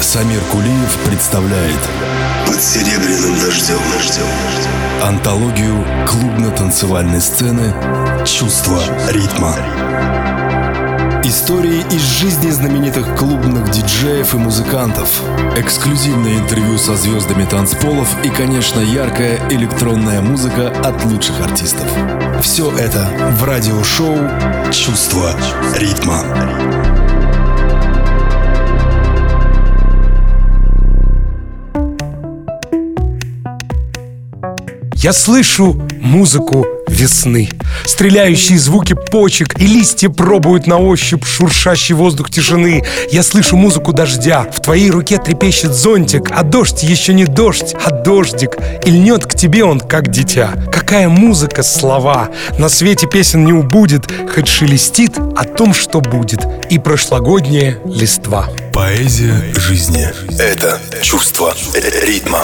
Самир Кулиев представляет Под серебряным дождем, дождем, антологию клубно-танцевальной сцены «Чувство ритма». Истории из жизни знаменитых клубных диджеев и музыкантов, эксклюзивное интервью со звездами танцполов и, конечно, яркая электронная музыка от лучших артистов. Все это в радиошоу «Чувство ритма». Я слышу музыку весны. Стреляющие звуки почек и листья пробуют на ощупь шуршащий воздух тишины. Я слышу музыку дождя. В твоей руке трепещет зонтик, а дождь еще не дождь, а дождик. И льнет к тебе он, как дитя. Какая музыка, слова. На свете песен не убудет, хоть шелестит о том, что будет. И прошлогодняя листва. Поэзия жизни – это чувство ритма.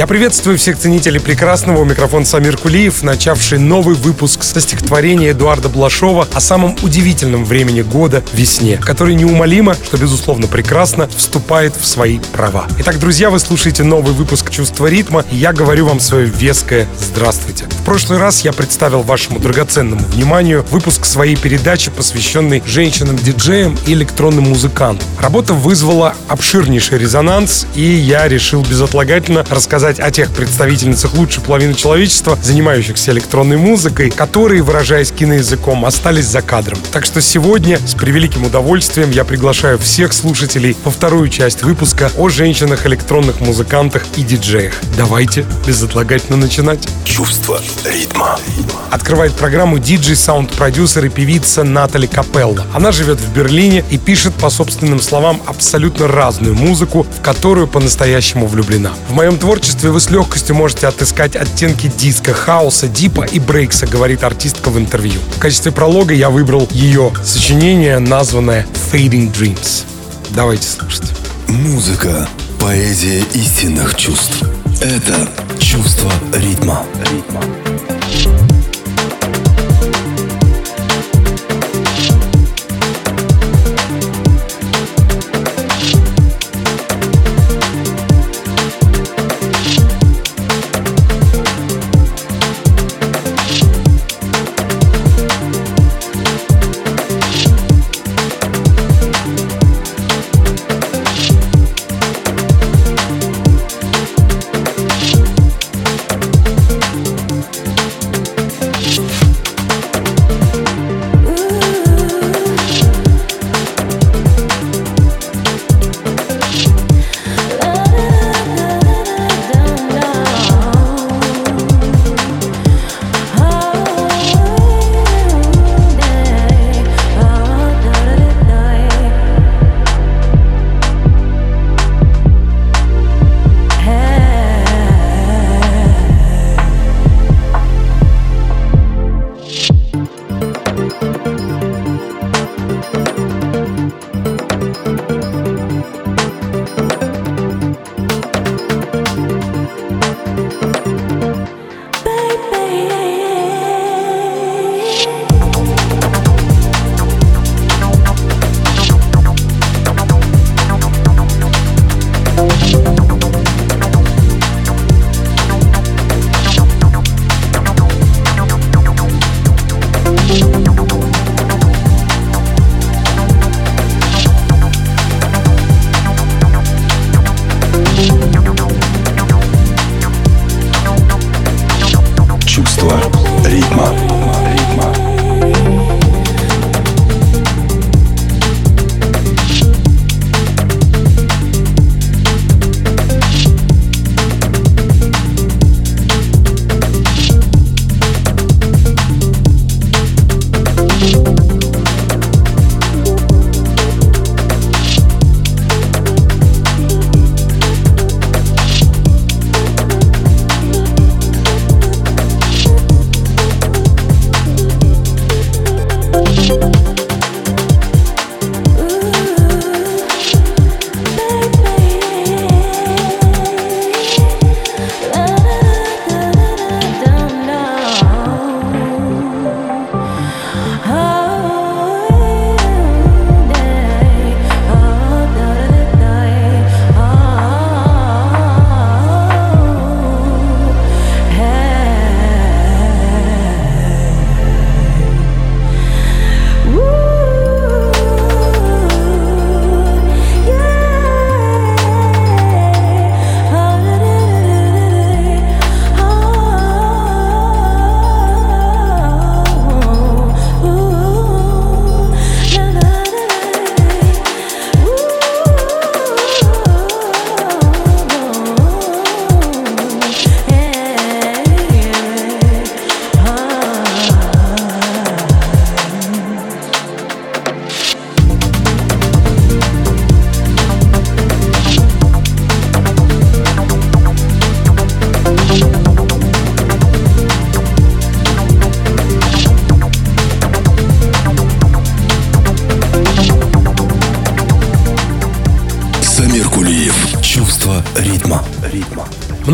Я приветствую всех ценителей прекрасного. У микрофона Самир Кулиев, начавший новый выпуск со стихотворения Эдуарда Блашова о самом удивительном времени года – весне, который неумолимо, что безусловно прекрасно, вступает в свои права. Итак, друзья, вы слушаете новый выпуск «Чувство ритма», и я говорю вам свое веское «Здравствуйте». В прошлый раз я представил вашему драгоценному вниманию выпуск своей передачи, посвященной женщинам-диджеям и электронным музыкантам. Работа вызвала обширнейший резонанс, и я решил безотлагательно рассказать рассказать о тех представительницах лучшей половины человечества, занимающихся электронной музыкой, которые, выражаясь киноязыком, остались за кадром. Так что сегодня с превеликим удовольствием я приглашаю всех слушателей по вторую часть выпуска о женщинах, электронных музыкантах и диджеях. Давайте безотлагательно начинать. Чувство ритма. Открывает программу диджей, саунд-продюсер и певица Натали Капелла. Она живет в Берлине и пишет, по собственным словам, абсолютно разную музыку, в которую по-настоящему влюблена. В моем творчестве творчестве вы с легкостью можете отыскать оттенки диска, хаоса, дипа и брейкса, говорит артистка в интервью. В качестве пролога я выбрал ее сочинение, названное Fading Dreams. Давайте слушать. Музыка – поэзия истинных чувств. Это чувство ритма. ритма.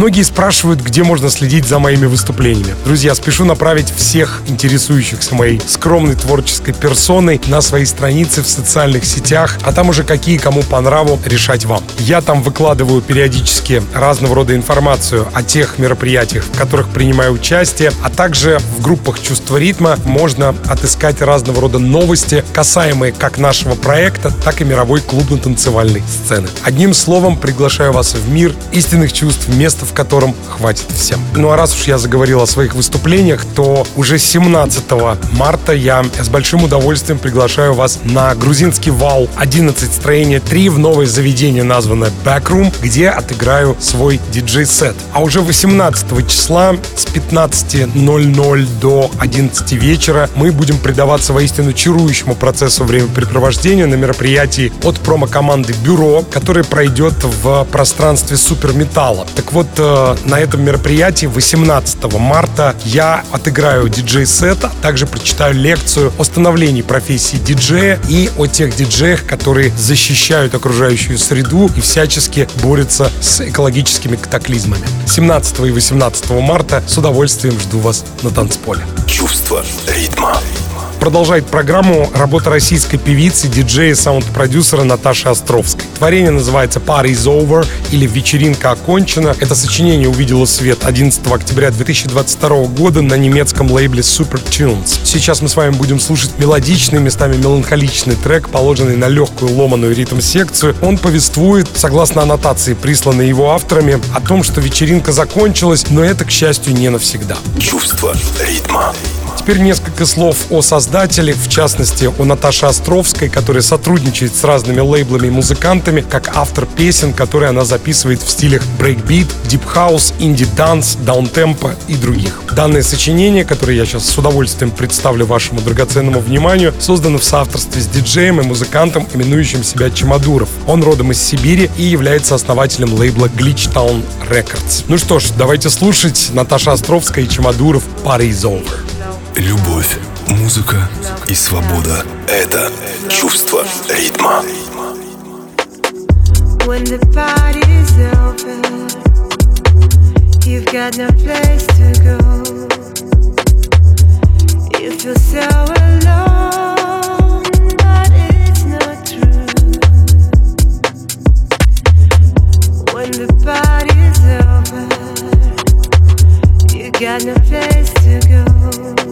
Многие спрашивают, где можно следить за моими выступлениями. Друзья, спешу направить всех интересующихся моей скромной творческой персоной на свои страницы в социальных сетях, а там уже какие кому по нраву решать вам. Я там выкладываю периодически разного рода информацию о тех мероприятиях, в которых принимаю участие, а также в группах «Чувство ритма» можно отыскать разного рода новости, касаемые как нашего проекта, так и мировой клубно-танцевальной сцены. Одним словом, приглашаю вас в мир истинных чувств, мест место в котором хватит всем. Ну а раз уж я заговорил о своих выступлениях, то уже 17 марта я с большим удовольствием приглашаю вас на грузинский вал 11 строение 3 в новое заведение, названное Backroom, где отыграю свой диджей-сет. А уже 18 числа с 15.00 до 11 вечера мы будем предаваться воистину чарующему процессу времяпрепровождения на мероприятии от промо-команды «Бюро», которое пройдет в пространстве суперметалла. Так вот, вот э, на этом мероприятии 18 марта я отыграю диджей-сет, а также прочитаю лекцию о становлении профессии диджея и о тех диджеях, которые защищают окружающую среду и всячески борются с экологическими катаклизмами. 17 и 18 марта с удовольствием жду вас на танцполе. Чувство ритма. Продолжает программу работа российской певицы, диджея, саунд-продюсера Наташи Островской. Творение называется Party's Over или Вечеринка окончена. Это сочинение увидело свет 11 октября 2022 года на немецком лейбле Super Tunes. Сейчас мы с вами будем слушать мелодичный, местами меланхоличный трек, положенный на легкую ломаную ритм-секцию. Он повествует, согласно аннотации, присланной его авторами, о том, что вечеринка закончилась, но это, к счастью, не навсегда. Чувство ритма. Теперь несколько слов о создателе, в частности, о Наташе Островской, которая сотрудничает с разными лейблами и музыкантами, как автор песен, которые она записывает в стилях breakbeat, deep house, indie dance, downtempo и других. Данное сочинение, которое я сейчас с удовольствием представлю вашему драгоценному вниманию, создано в соавторстве с диджеем и музыкантом, именующим себя Чемодуров. Он родом из Сибири и является основателем лейбла Glitch Town Records. Ну что ж, давайте слушать Наташа Островская и Чемодуров «Party is over». Любовь, музыка и свобода — это чувство ритма. When the party's over, you've got no place to go. You feel so alone, but it's not true. When the party's over, you got no place to go.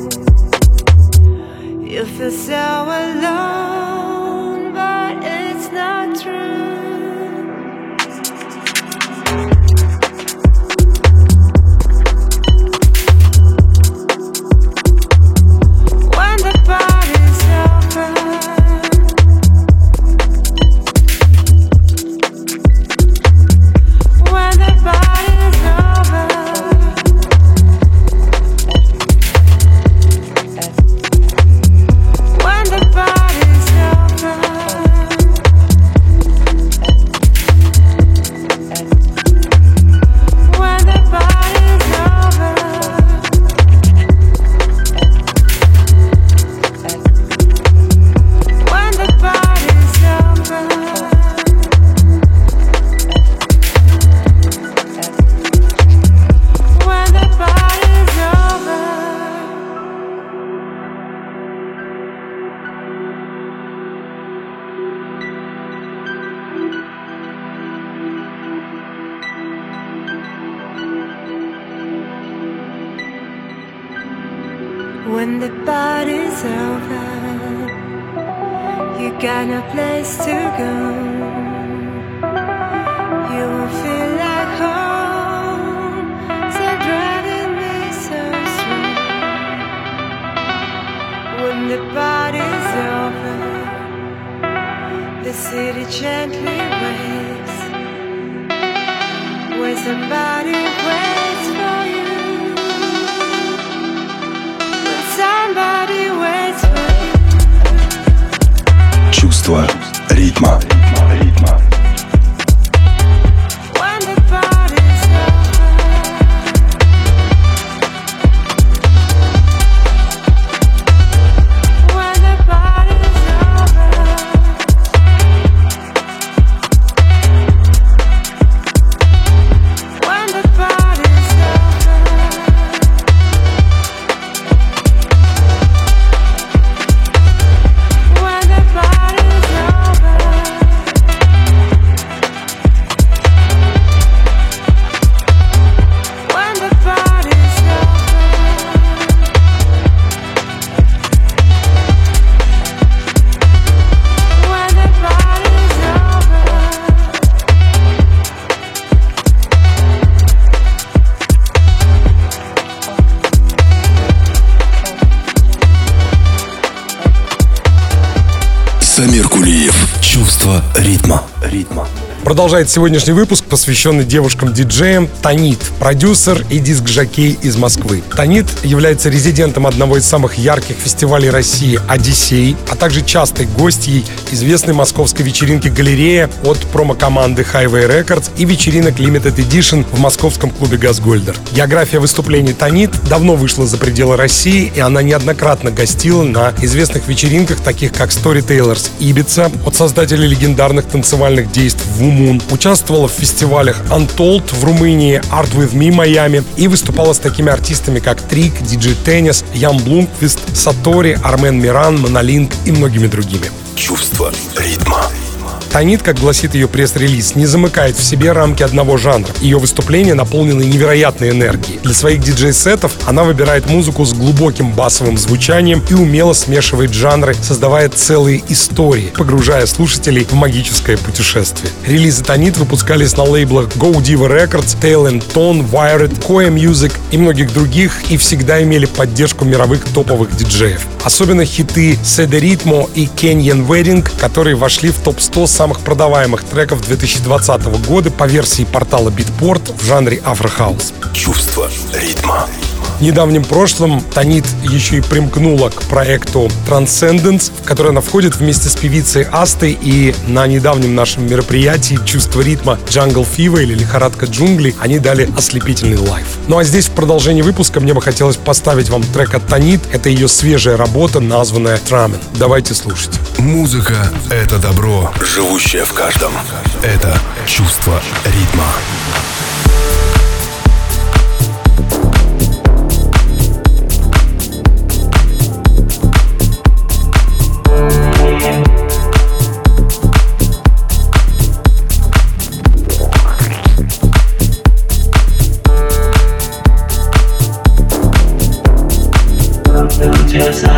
You feel so alone, Продолжает сегодняшний выпуск, посвященный девушкам-диджеям, Танит, продюсер и диск-жокей из Москвы. Танит является резидентом одного из самых ярких фестивалей России «Одиссей», а также частой гостьей известной московской вечеринки «Галерея» от промо-команды Highway Records и вечеринок Limited Edition в московском клубе «Газгольдер». География выступлений Танит давно вышла за пределы России, и она неоднократно гостила на известных вечеринках, таких как Storytellers Ибица, от создателей легендарных танцевальных действий Moon, участвовала в фестивалях Untold в Румынии, Art With Me Майами и выступала с такими артистами, как Трик, Диджей Теннис, Ян Блумквист, Сатори, Армен Миран, Монолинк и многими другими. Чувство ритма. Танит, как гласит ее пресс-релиз, не замыкает в себе рамки одного жанра. Ее выступления наполнены невероятной энергией. Для своих диджей-сетов она выбирает музыку с глубоким басовым звучанием и умело смешивает жанры, создавая целые истории, погружая слушателей в магическое путешествие. Релизы Танит выпускались на лейблах Go Diva Records, Tail and Tone, Wired, Koya Music и многих других и всегда имели поддержку мировых топовых диджеев. Особенно хиты Седе Ритмо и Kenyan Wedding, которые вошли в топ-100 самых продаваемых треков 2020 года по версии портала Beatport в жанре afro house. Чувство ритма. В недавнем прошлом Танит еще и примкнула к проекту Transcendence, в который она входит вместе с певицей Астой, и на недавнем нашем мероприятии «Чувство ритма Jungle Fever» или «Лихорадка джунглей» они дали ослепительный лайв. Ну а здесь в продолжении выпуска мне бы хотелось поставить вам трек от Танит. Это ее свежая работа, названная «Трамен». Давайте слушать. Музыка — это добро, живущее в каждом. Это чувство ритма. Чувство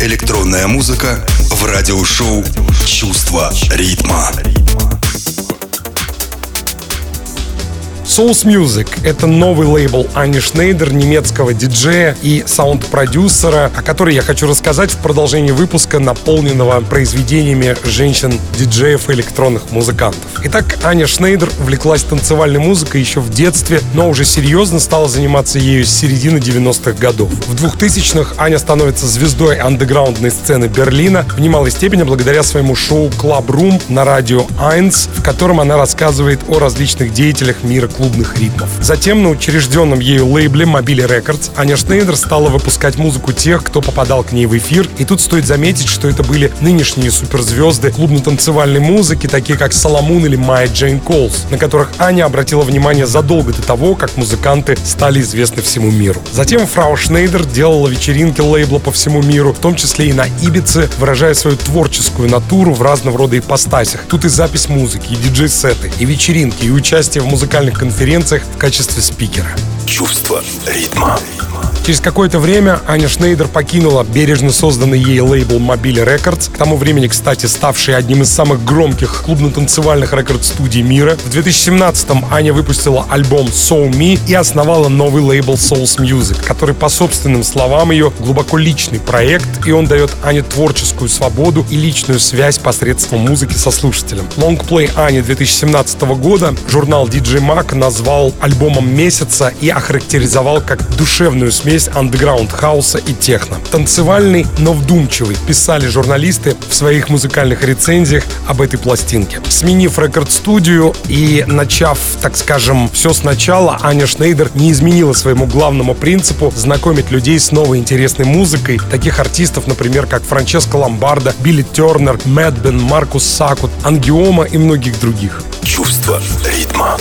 Электронная музыка в радиошоу «Чувство ритма». Souls Music — это новый лейбл Ани Шнейдер, немецкого диджея и саунд-продюсера, о которой я хочу рассказать в продолжении выпуска, наполненного произведениями женщин-диджеев и электронных музыкантов. Итак, Аня Шнейдер увлеклась танцевальной музыкой еще в детстве, но уже серьезно стала заниматься ею с середины 90-х годов. В 2000-х Аня становится звездой андеграундной сцены Берлина, в немалой степени благодаря своему шоу Club Room на радио 1, в котором она рассказывает о различных деятелях мира клубных ритмов. Затем на учрежденном ею лейбле Mobile Records Аня Шнейдер стала выпускать музыку тех, кто попадал к ней в эфир. И тут стоит заметить, что это были нынешние суперзвезды клубно-танцевальной музыки, такие как Соломун или Майя Джейн Колс, на которых Аня обратила внимание задолго до того, как музыканты стали известны всему миру. Затем фрау Шнейдер делала вечеринки лейбла по всему миру, в том числе и на Ибице, выражая свою творческую натуру в разного рода ипостасях. Тут и запись музыки, и диджей-сеты, и вечеринки, и участие в музыкальных конференциях в качестве спикера. Чувство ритма. Через какое-то время Аня Шнейдер покинула бережно созданный ей лейбл Mobilee Records, к тому времени, кстати, ставший одним из самых громких клубно-танцевальных рекорд-студий мира. В 2017-м Аня выпустила альбом SoMe и основала новый лейбл Sous Music, который, по собственным словам ее, глубоко личный проект, и он дает Ане творческую свободу и личную связь посредством музыки со слушателем. Лонгплей Ани 2017 года журнал DJ Mag назвал альбомом месяца и охарактеризовал как душевную смесь андеграунд хауса и техно. Танцевальный, но вдумчивый, писали журналисты в своих музыкальных рецензиях об этой пластинке. Сменив рекорд-студию и начав, так скажем, все сначала, Аня Шнейдер не изменила своему главному принципу знакомить людей с новой интересной музыкой, таких артистов, например, как Франческо Ломбардо, Билли Тернер, Мэдбен, Маркус Сакут, Ангиома и многих других. Чувство ритма.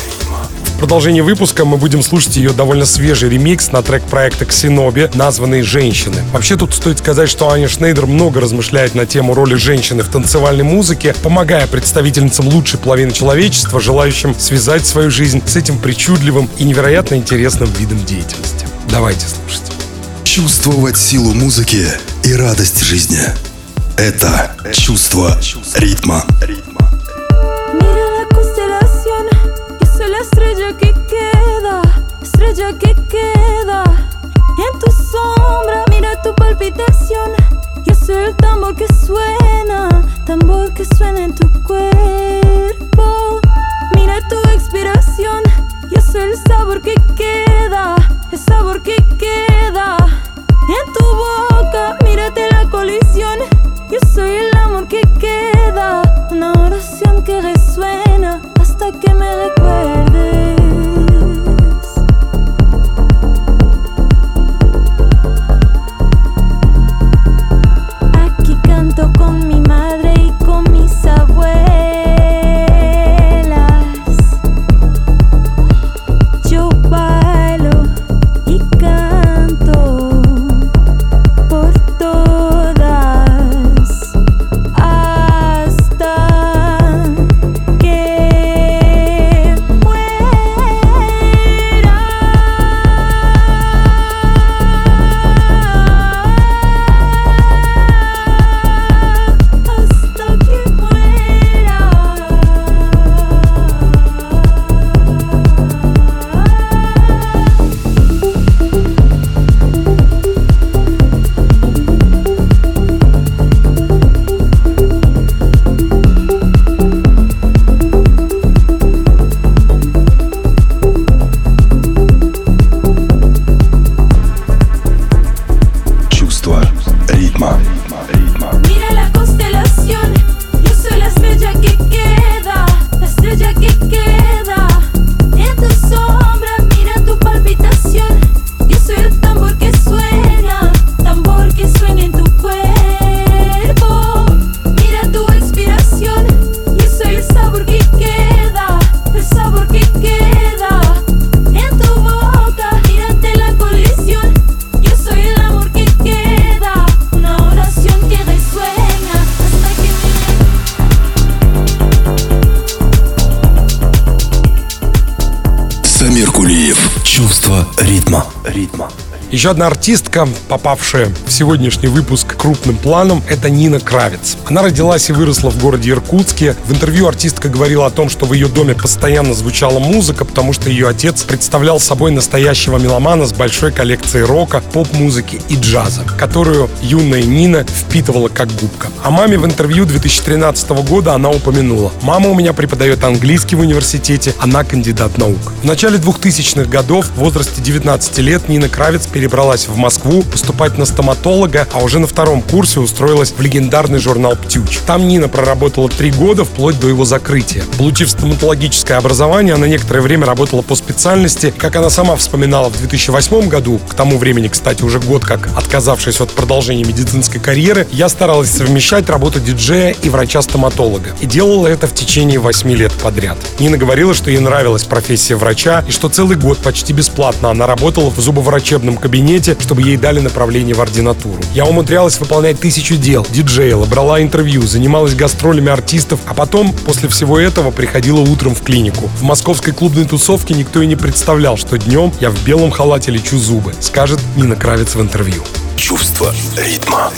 В продолжении выпуска мы будем слушать ее довольно свежий ремикс на трек проекта Ксеноби, названный «Женщины». Вообще тут стоит сказать, что Аня Шнейдер много размышляет на тему роли женщины в танцевальной музыке, помогая представительницам лучшей половины человечества, желающим связать свою жизнь с этим причудливым и невероятно интересным видом деятельности. Давайте слушать. Чувствовать силу музыки и радость жизни. Это чувство ритма. Mira sombra, mira tu palpitación, yo soy el tambor que suena, tambor que suena en tu cuerpo. Mira tu expiración, yo soy el sabor que queda, el sabor que queda. En tu boca, mírate la colisión. Yo soy el amor que queda, una oración que resuena hasta que me recuerdes. Еще одна артистка, попавшая в сегодняшний выпуск крупным планом, это Нина Кравец. Она родилась и выросла в городе Иркутске. В интервью артистка говорила о том, что в ее доме постоянно звучала музыка, потому что ее отец представлял собой настоящего меломана с большой коллекцией рока, поп-музыки и джаза, которую юная Нина впитывала как губка. О маме в интервью 2013 года она упомянула. «Мама у меня преподает английский в университете, она кандидат наук». В начале 2000-х годов в возрасте 19 лет Нина Кравец перебралась в Москву поступать на стоматолога, а уже на втором курсе устроилась в легендарный журнал «Птюч». Там Нина проработала три года вплоть до его закрытия. Получив стоматологическое образование, она некоторое время работала по специальности. Как она сама вспоминала в 2008 году, к тому времени, кстати, уже год как отказавшись от продолжения медицинской карьеры, я старалась совмещать работу диджея и врача-стоматолога. И делала это в течение 8 лет подряд. Нина говорила, что ей нравилась профессия врача и что целый год почти бесплатно она работала в зубоврачебном кабинете, чтобы ей дали направление в ординатуру. Я умудрялась выполнять тысячу дел, диджеяла, брала интервью, занималась гастролями артистов, а потом, после всего этого, приходила утром в клинику. В московской клубной тусовке никто и не представлял, что днем я в белом халате лечу зубы, скажет Нина Кравец в интервью. Чувство ритма.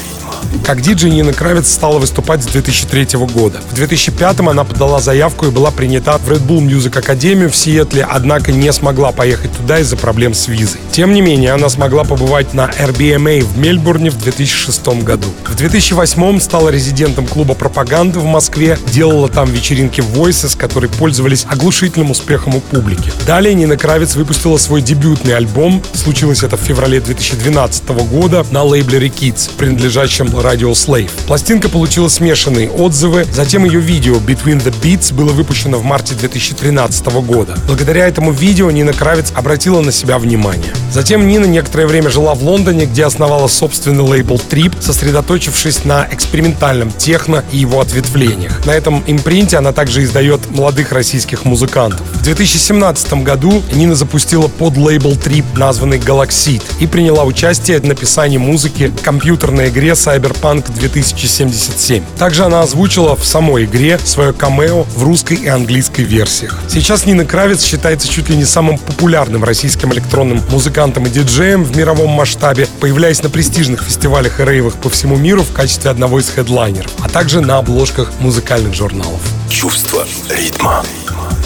Как диджей Нина Кравец стала выступать с 2003 года. В 2005 она подала заявку и была принята в Red Bull Music Academy в Сиэтле, однако не смогла поехать туда из-за проблем с визой. Тем не менее, она смогла побывать на RBMA в Мельбурне в 2006 году. В 2008 стала резидентом клуба пропаганды в Москве, делала там вечеринки Voices, которые пользовались оглушительным успехом у публики. Далее Нина Кравец выпустила свой дебютный альбом, случилось это в феврале 2012 года, на лейблере Kids, принадлежащем Radio Slave. Пластинка получила смешанные отзывы, затем ее видео Between the Beats было выпущено в марте 2013 года. Благодаря этому видео Нина Кравец обратила на себя внимание. Затем Нина некоторое время жила в Лондоне, где основала собственный лейбл Trip, сосредоточившись на экспериментальном техно и его ответвлениях. На этом импринте она также издает молодых российских музыкантов. В 2017 году Нина запустила под лейбл Trip, названный Galaxy, и приняла участие в написании музыки к компьютерной игре Cyberpunk 2077. Также она озвучила в самой игре свое камео в русской и английской версиях. Сейчас Нина Кравец считается чуть ли не самым популярным российским электронным музыкантом и диджеем в мировом масштабе, появляясь на престижных фестивалях и рейвах по всему миру в качестве одного из хедлайнеров, а также на обложках музыкальных журналов. Чувство ритма.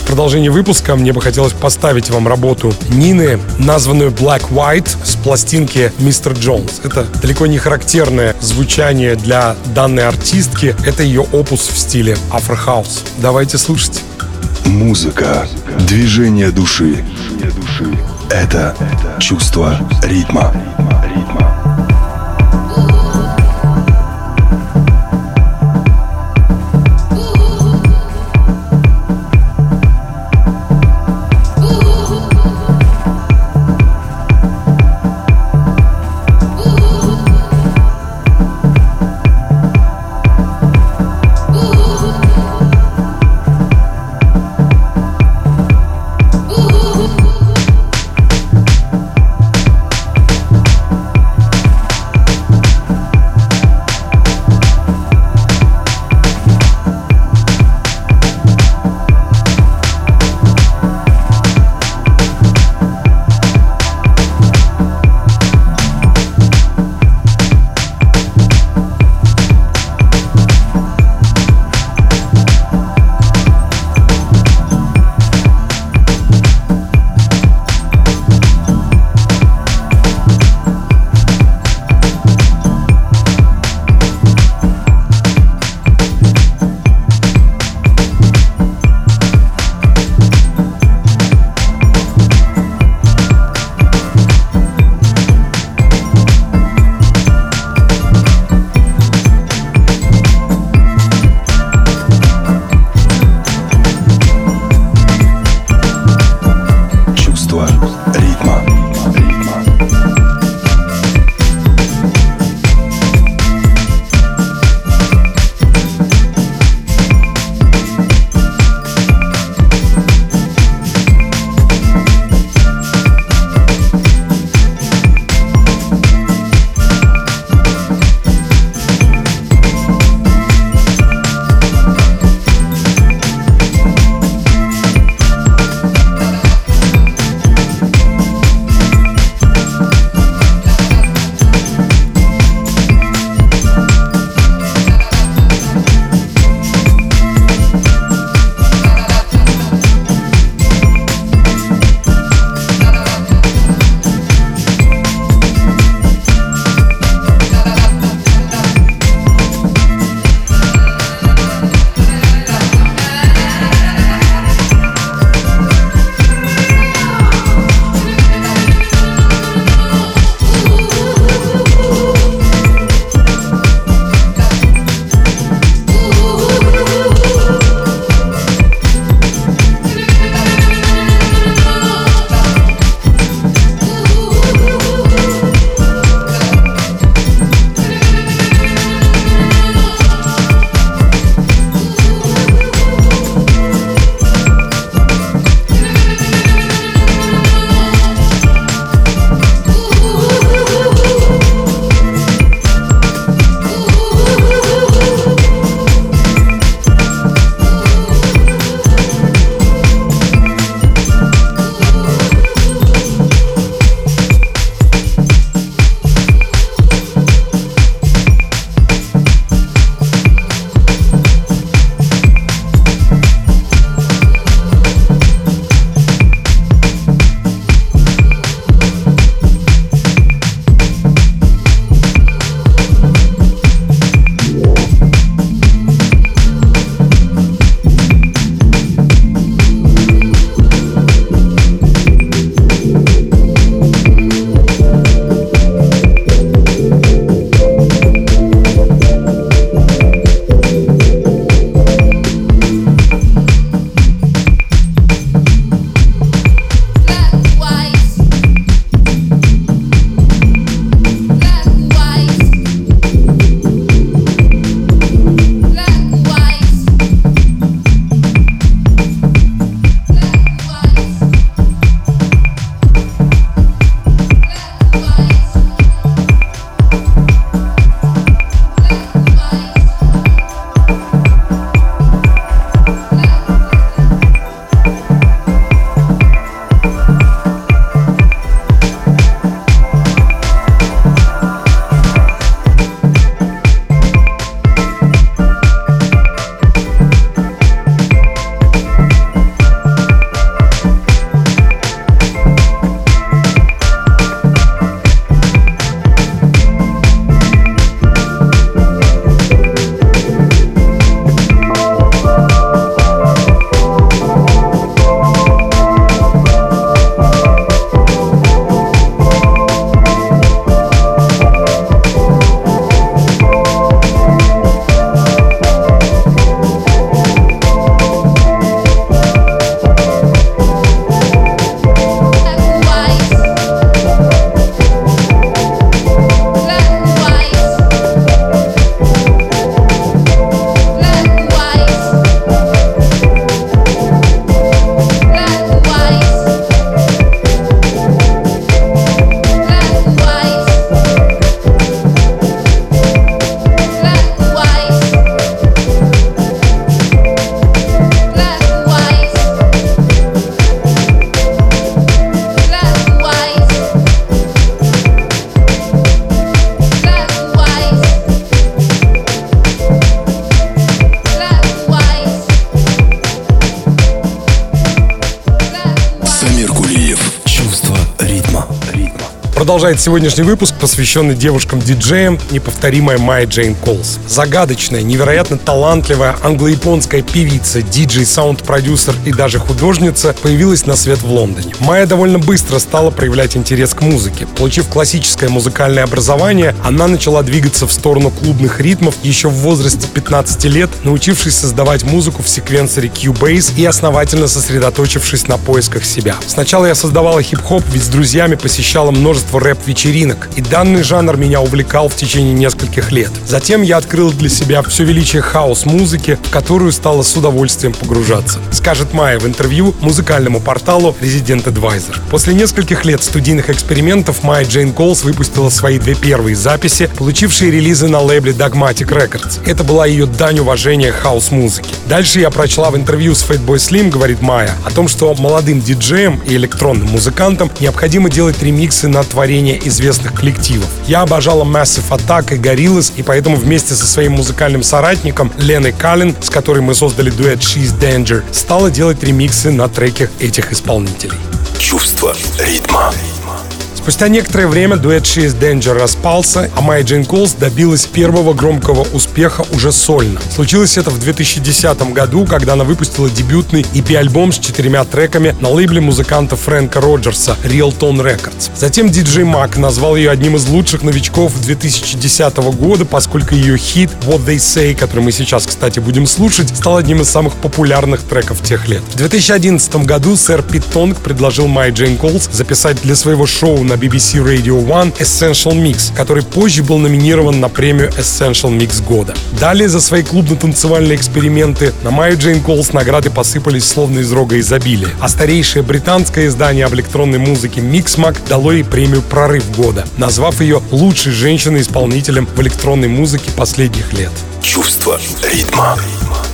В продолжении выпуска мне бы хотелось поставить вам работу Нины, названную Black White с пластинки Mr. Jones. Это далеко не характерное звучание для данной артистки. Это ее опус в стиле афрохаус. Давайте слушать. Музыка. Движение души. Это чувство ритма. Ooh. Продолжает сегодняшний выпуск, посвященный девушкам-диджеям, неповторимая Майя Джейн Колс. Загадочная, невероятно талантливая англо-японская певица, диджей, саунд-продюсер и даже художница появилась на свет в Лондоне. Майя довольно быстро стала проявлять интерес к музыке. Получив классическое музыкальное образование, она начала двигаться в сторону клубных ритмов еще в возрасте 15 лет, научившись создавать музыку в секвенсоре Cubase и основательно сосредоточившись на поисках себя. Сначала я создавала хип-хоп, ведь с друзьями посещала множество рэп-вечеринок, и данный жанр меня увлекал в течение нескольких лет. Затем я открыл для себя все величие хаос-музыки, в которую стала с удовольствием погружаться. Скажет Майя в интервью музыкальному порталу Resident Advisor. После нескольких лет студийных экспериментов Майя Джейн Колс выпустила свои две первые записи, получившие релизы на лейбле Dogmatic Records. Это была ее дань уважения хаус-музыке. Дальше я прочла в интервью с Fatboy Slim, говорит Майя, о том, что молодым диджеям и электронным музыкантам необходимо делать ремиксы на творения известных коллективов. Я обожала Massive Attack и Gorillaz, и поэтому вместе со своим музыкальным соратником Леной Каллен, с которой мы создали дуэт She's Danger, стала делать ремиксы на треки этих исполнителей. Чувство ритма. Спустя некоторое время дуэт She is Danger распался, а Майя Джейн Колс добилась первого громкого успеха уже сольно. Случилось это в 2010 году, когда она выпустила дебютный EP-альбом с четырьмя треками на лейбле музыканта Фрэнка Роджерса Real Tone Records. Затем диджей Мак назвал ее одним из лучших новичков 2010 года, поскольку ее хит What They Say, который мы сейчас, кстати, будем слушать, стал одним из самых популярных треков тех лет. В 2011 году сэр Пит Тонг предложил Майя Джейн Колс записать для своего шоу на BBC Radio One Essential Mix, который позже был номинирован на премию Essential Mix года. Далее за свои клубно-танцевальные эксперименты на Майю Джейн Колс награды посыпались словно из рога изобилия, а старейшее британское издание об электронной музыке Mixmag дало ей премию «Прорыв года», назвав ее лучшей женщиной-исполнителем в электронной музыке последних лет. Чувство ритма.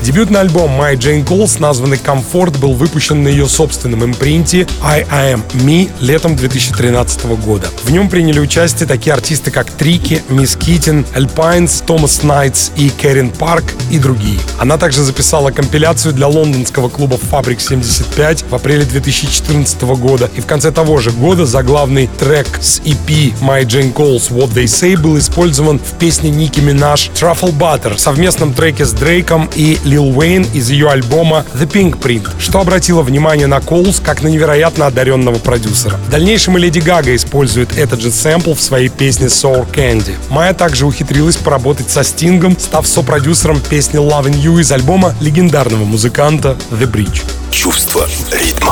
Дебютный альбом Майи Джейн Колс, названный «Comfort», был выпущен на ее собственном импринте I Am Me летом 2013 года. В нем приняли участие такие артисты, как Tricky, Miss Kittin, Alpines, Томас Найтс и Кэрин Парк и другие. Она также записала компиляцию для лондонского клуба Fabric 75 в апреле 2014 года, и в конце того же года заглавный трек с EP My Jane Calls What They Say был использован в песне Ники Минаж Truffle Butter, совместном треке с Дрейком и Лил Уэйн из ее альбома The Pink Print, что обратило внимание на Коулс как на невероятно одаренного продюсера. В дальнейшем и Леди Гага использует этот же сэмпл в своей песне Sour Candy. Майя также ухитрилась поработать со Стингом, став сопродюсером песни Loving You из альбома легендарного музыканта The Bridge. Чувство ритма.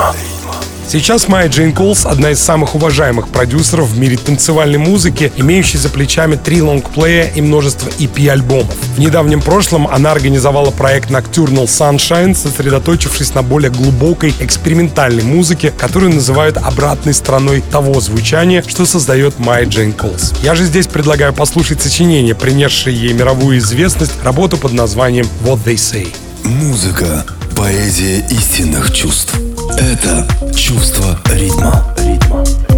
Сейчас Майя Джейн Колс – одна из самых уважаемых продюсеров в мире танцевальной музыки, имеющая за плечами три лонгплея и множество EP-альбомов. В недавнем прошлом она организовала проект Nocturnal Sunshine, сосредоточившись на более глубокой экспериментальной музыке, которую называют обратной стороной того звучания, что создает Майя Джейн Колс. Я же здесь предлагаю послушать сочинение, принесшее ей мировую известность, работу под названием «What They Say». Музыка – поэзия истинных чувств. Это чувство ритма. ритма.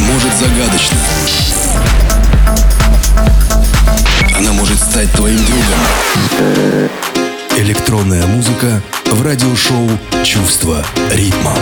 Может загадочно. Она может стать твоим другом. Электронная музыка в радиошоу «Чувство ритма».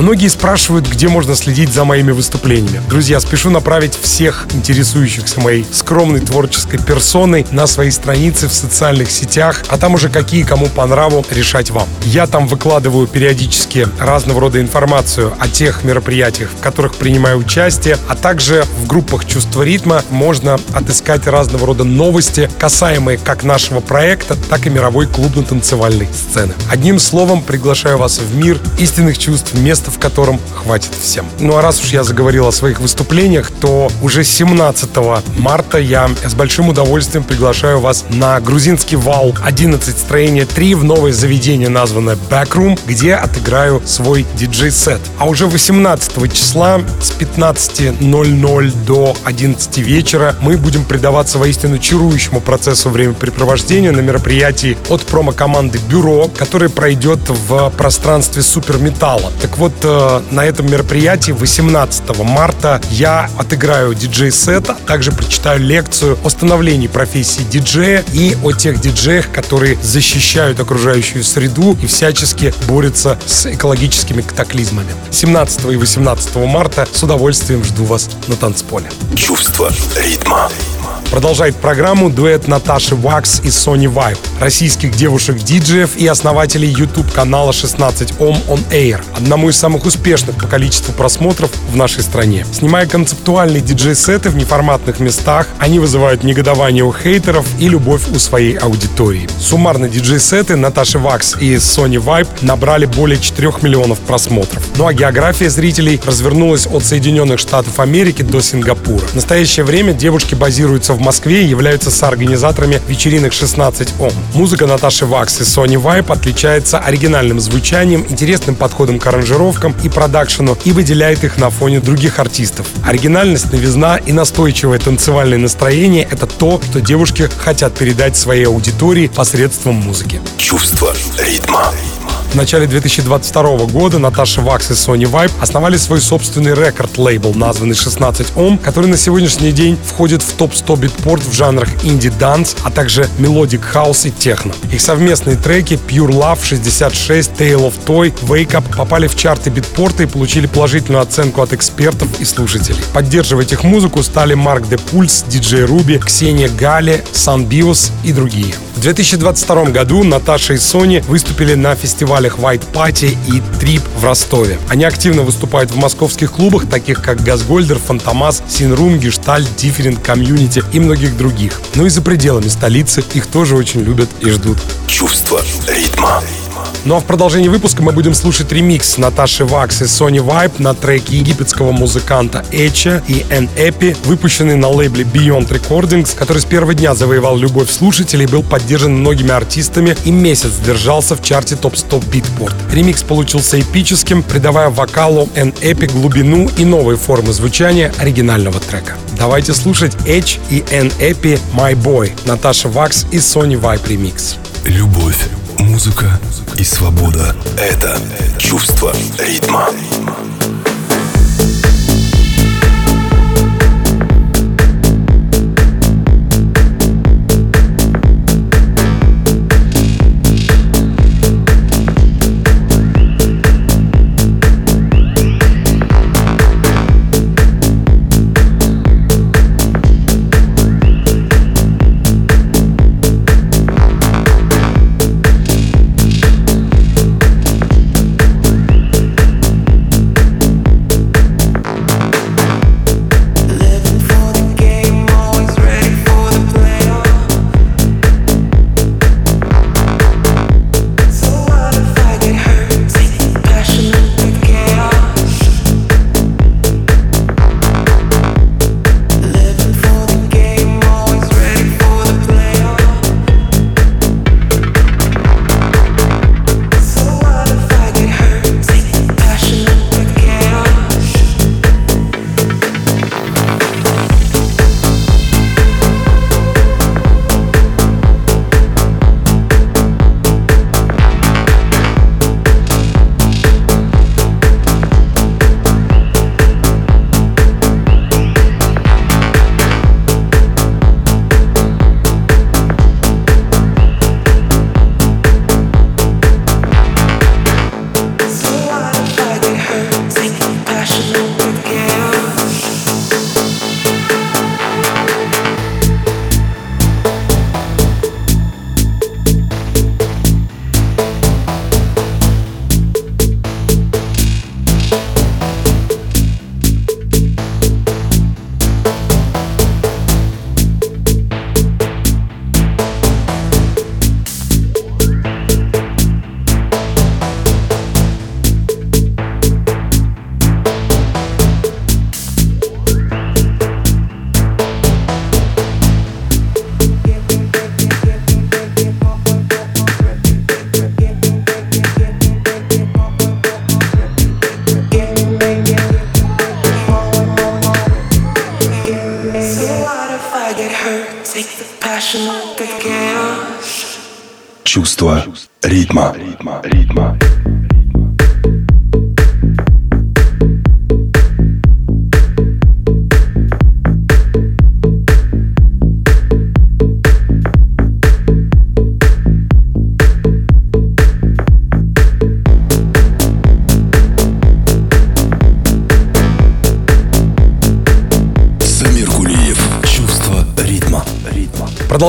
Многие спрашивают, где можно следить за моими выступлениями. Друзья, спешу направить всех интересующихся моей скромной творческой персоной на свои страницы в социальных сетях, а там уже какие кому по нраву решать вам. Я там выкладываю периодически разного рода информацию о тех мероприятиях, в которых принимаю участие, а также в группах «Чувство ритма» можно отыскать разного рода новости, касаемые как нашего проекта, так и мировой клубно-танцевальной сцены. Одним словом, приглашаю вас в мир истинных чувств, место в котором хватит всем. Ну а раз уж я заговорил о своих выступлениях, то уже 17 марта я с большим удовольствием приглашаю вас на грузинский вал 11 строение 3 в новое заведение, названное Backroom, где отыграю свой диджей-сет. А уже 18 числа с 15.00 до 11 вечера мы будем предаваться воистину чарующему процессу времяпрепровождения на мероприятии от промо-команды «Бюро», который пройдет в пространстве суперметалла. Так вот, э, на этом мероприятии 18 марта я отыграю диджей-сет, а также прочитаю лекцию о становлении профессии диджея и о тех диджеях, которые защищают окружающую среду и всячески борются с экологическими катаклизмами. 17 и 18 марта с удовольствием жду вас на танцполе. Чувство ритма. Продолжает программу дуэт Наташи Вакс и Sony Vibe, российских девушек-диджеев и основателей YouTube-канала 16 Ом On Air, одному из самых успешных по количеству просмотров в нашей стране. Снимая концептуальные диджей-сеты в неформатных местах, они вызывают негодование у хейтеров и любовь у своей аудитории. Суммарно диджей-сеты Наташи Вакс и Sony Vibe набрали более 4 миллионов просмотров. Ну а география зрителей развернулась от Соединенных Штатов Америки до Сингапура. В настоящее время девушки базируются в Москве и являются соорганизаторами вечеринок 16 Ом. Музыка Наташи Вакс и Sony Vibe отличается оригинальным звучанием, интересным подходом к аранжировкам и продакшену и выделяет их на фоне других артистов. Оригинальность, новизна и настойчивое танцевальное настроение — это то, что девушки хотят передать своей аудитории посредством музыки. Чувство ритма. В начале 2022 года Наташа Вакс и Sony Vibe основали свой собственный рекорд-лейбл, названный 16 Ом, который на сегодняшний день входит в топ-100 Beatport в жанрах indie dance, а также melodic house и техно. Их совместные треки Pure Love, 66, Tale of Toy, Wake Up попали в чарты Beatport а и получили положительную оценку от экспертов и слушателей. Поддерживать их музыку стали Marc DePulse, Диджей Руби, Ксения Гали, Сан Биос и другие. В 2022 году Наташа и Сони выступили на фестивалях White Party и Trip в Ростове. Они активно выступают в московских клубах, таких как Газгольдер, Фантомас, Синрум, Гештальт, Different, Community и многих других. Но и за пределами столицы их тоже очень любят и ждут. Чувство ритма. Ну а в продолжении выпуска мы будем слушать ремикс Наташи Вакс и Sony Vibe на треке египетского музыканта Эча и Эн Эпи, выпущенный на лейбле Beyond Recordings, который с первого дня завоевал любовь слушателей, был поддержан многими артистами и месяц держался в чарте топ-100 Beatport. Ремикс получился эпическим, придавая вокалу Эн Эпи глубину и новые формы звучания оригинального трека. Давайте слушать Эч и Эн Эпи My Boy, Наташа Вакс и Sony Vibe ремикс. Любовь, музыка и свобода — это чувство ритма.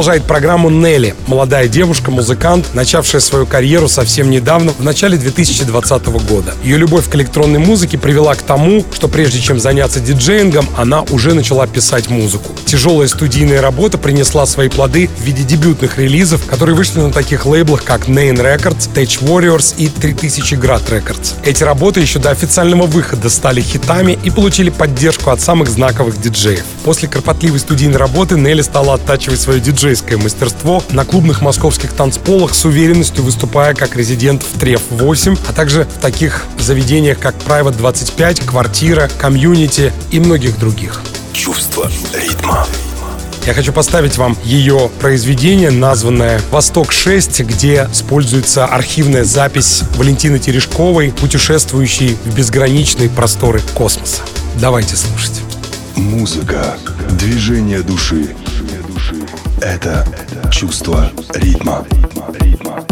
Продолжает программу Нелли, молодая девушка, музыкант, начавшая свою карьеру совсем недавно, в начале 2020 года. Ее любовь к электронной музыке привела к тому, что прежде чем заняться диджеингом, она уже начала писать музыку. Тяжелая студийная работа принесла свои плоды в виде дебютных релизов, которые вышли на таких лейблах, как Nain Records, Tech Warriors и 3000 Grad Records. Эти работы еще до официального выхода стали хитами и получили поддержку от самых знаковых диджеев. После кропотливой студийной работы Нелли стала оттачивать свое диджей диджейское мастерство на клубных московских танцполах с уверенностью выступая как резидент в Треф-8, а также в таких заведениях, как Private 25, Квартира, Community и многих других. Чувство ритма. Я хочу поставить вам ее произведение, названное «Восток-6», где используется архивная запись Валентины Терешковой, путешествующей в безграничные просторы космоса. Давайте слушать. Музыка, движение души, это чувство ритма. ритма.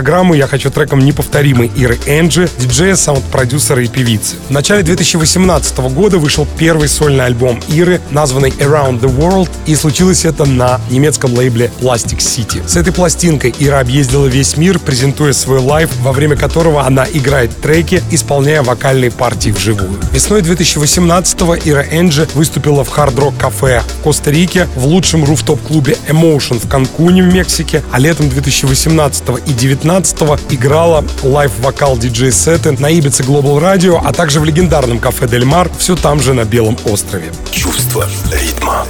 Программу я хочу треком неповторимой Иры Энджи, диджея, саунд-продюсера и певицы. В начале 2018 года вышел первый сольный альбом Иры, названный Around the World, и случилось это на немецком лейбле Plastic City. С этой пластинкой Ира объездила весь мир, презентуя свой live, во время которого она играет треки, исполняя вокальные партии вживую. Весной 2018-го Ира Энджи выступила в Hard Rock Cafe в Коста-Рике, в лучшем rooftop-клубе Emotion в Канкуне в Мексике, а летом 2018 и 19 играла live-вокал диджей-сеты на Ибице Global Radio, а также в легендарном Café del Mar, все там же на Белом острове. Чувство ритма.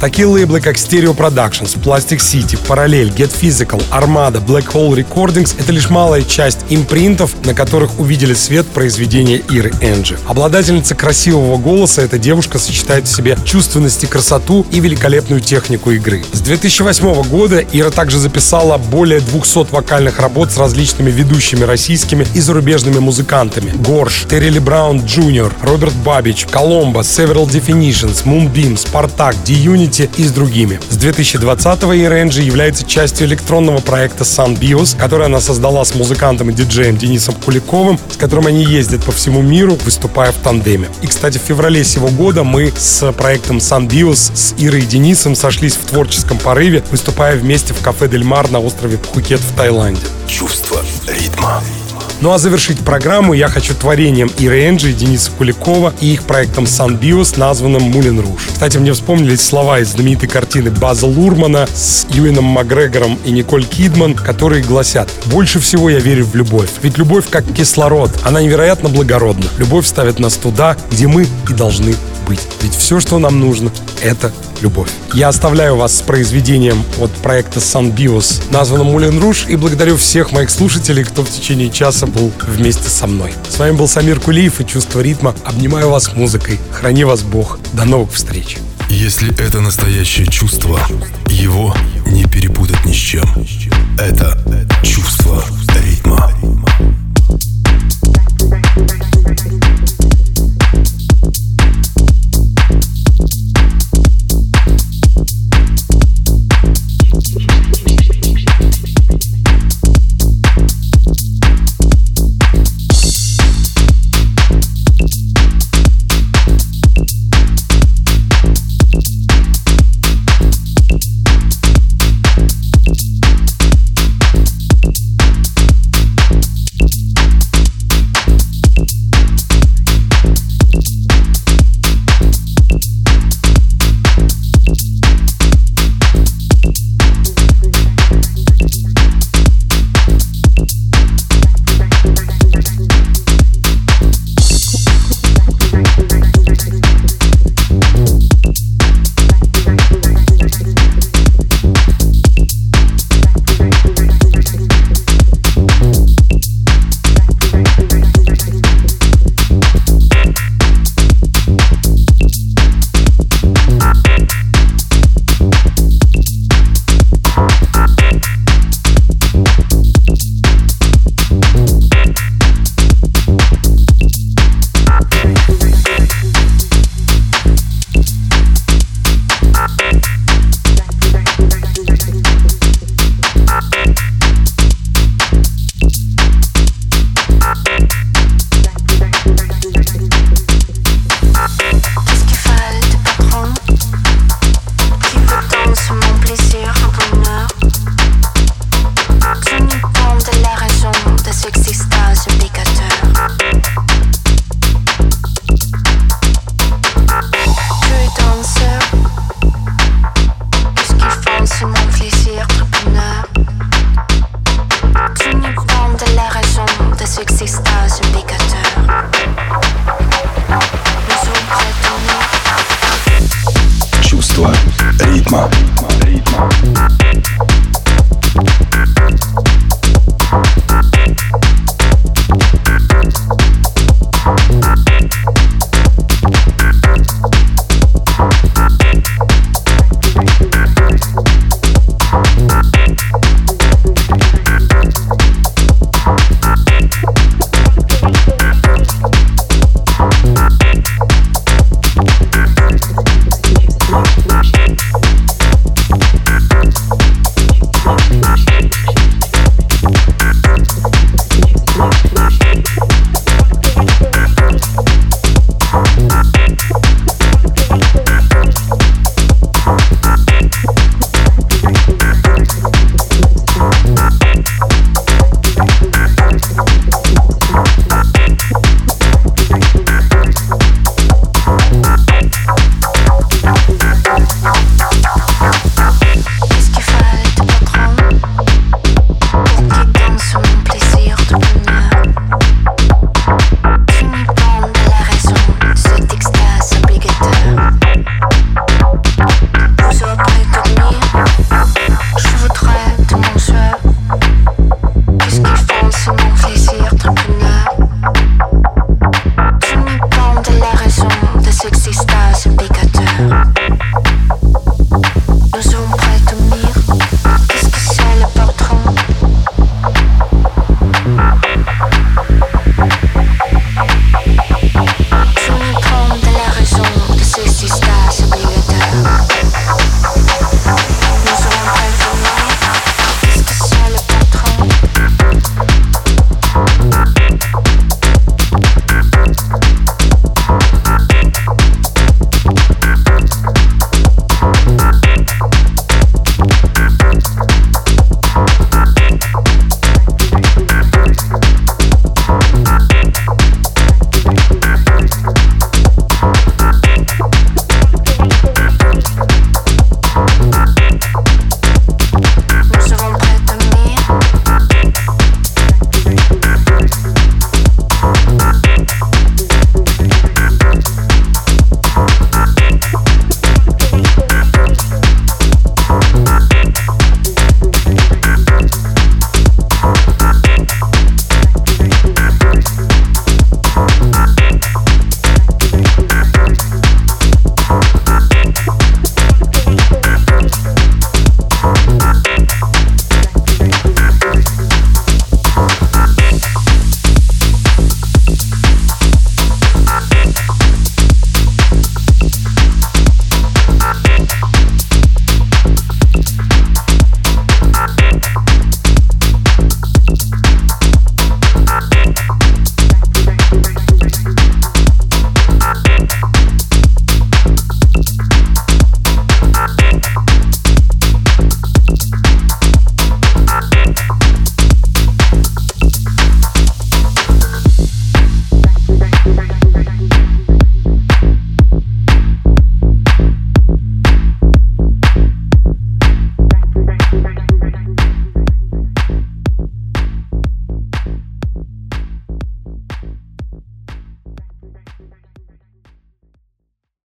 Такие лейблы, как Stereo Productions, Plastic City, Parallel, Get Physical, Armada, Black Hole Recordings — это лишь малая часть импринтов, на которых увидели свет произведения Иры Энджи. Обладательница красивого голоса, эта девушка сочетает в себе чувственность и красоту и великолепную технику игры. С 2008 года Ира также записала более 200 вокальных работ с различными ведущими российскими и зарубежными музыкантами. Горш, Терри Браун Джуниор, Роберт Бабич, Коломбо, Several Definitions, Moonbeam, Спартак, D- Unity и с другими. С 2020-го E-Range является частью электронного проекта Sunbios, который она создала с музыкантом и диджеем Денисом Куликовым, с которым они ездят по всему миру, выступая в тандеме. И, кстати, в феврале сего года мы с проектом Sunbios с Ирой и Денисом сошлись в творческом порыве, выступая вместе в кафе Дель Мар на острове Пхукет в Таиланде. Чувство ритма. Ну а завершить программу я хочу творением Иры Энджи Дениса Куликова и их проектом Sunbios, названным Мулин Руж. Кстати, мне вспомнились слова из знаменитой картины База Лурмана с Юином Макгрегором и Николь Кидман, которые гласят «Больше всего я верю в любовь, ведь любовь как кислород, она невероятно благородна. Любовь ставит нас туда, где мы и должны быть. Ведь все, что нам нужно, это любовь. Я оставляю вас с произведением от проекта Sunbios, названным Мулен Руш, и благодарю всех моих слушателей, кто в течение часа был вместе со мной. С вами был Самир Кулиев и Чувство ритма. Обнимаю вас музыкой. Храни вас Бог. До новых встреч. Если это настоящее чувство, его не перепутать ни с чем. Это чувство ритма. Thank you.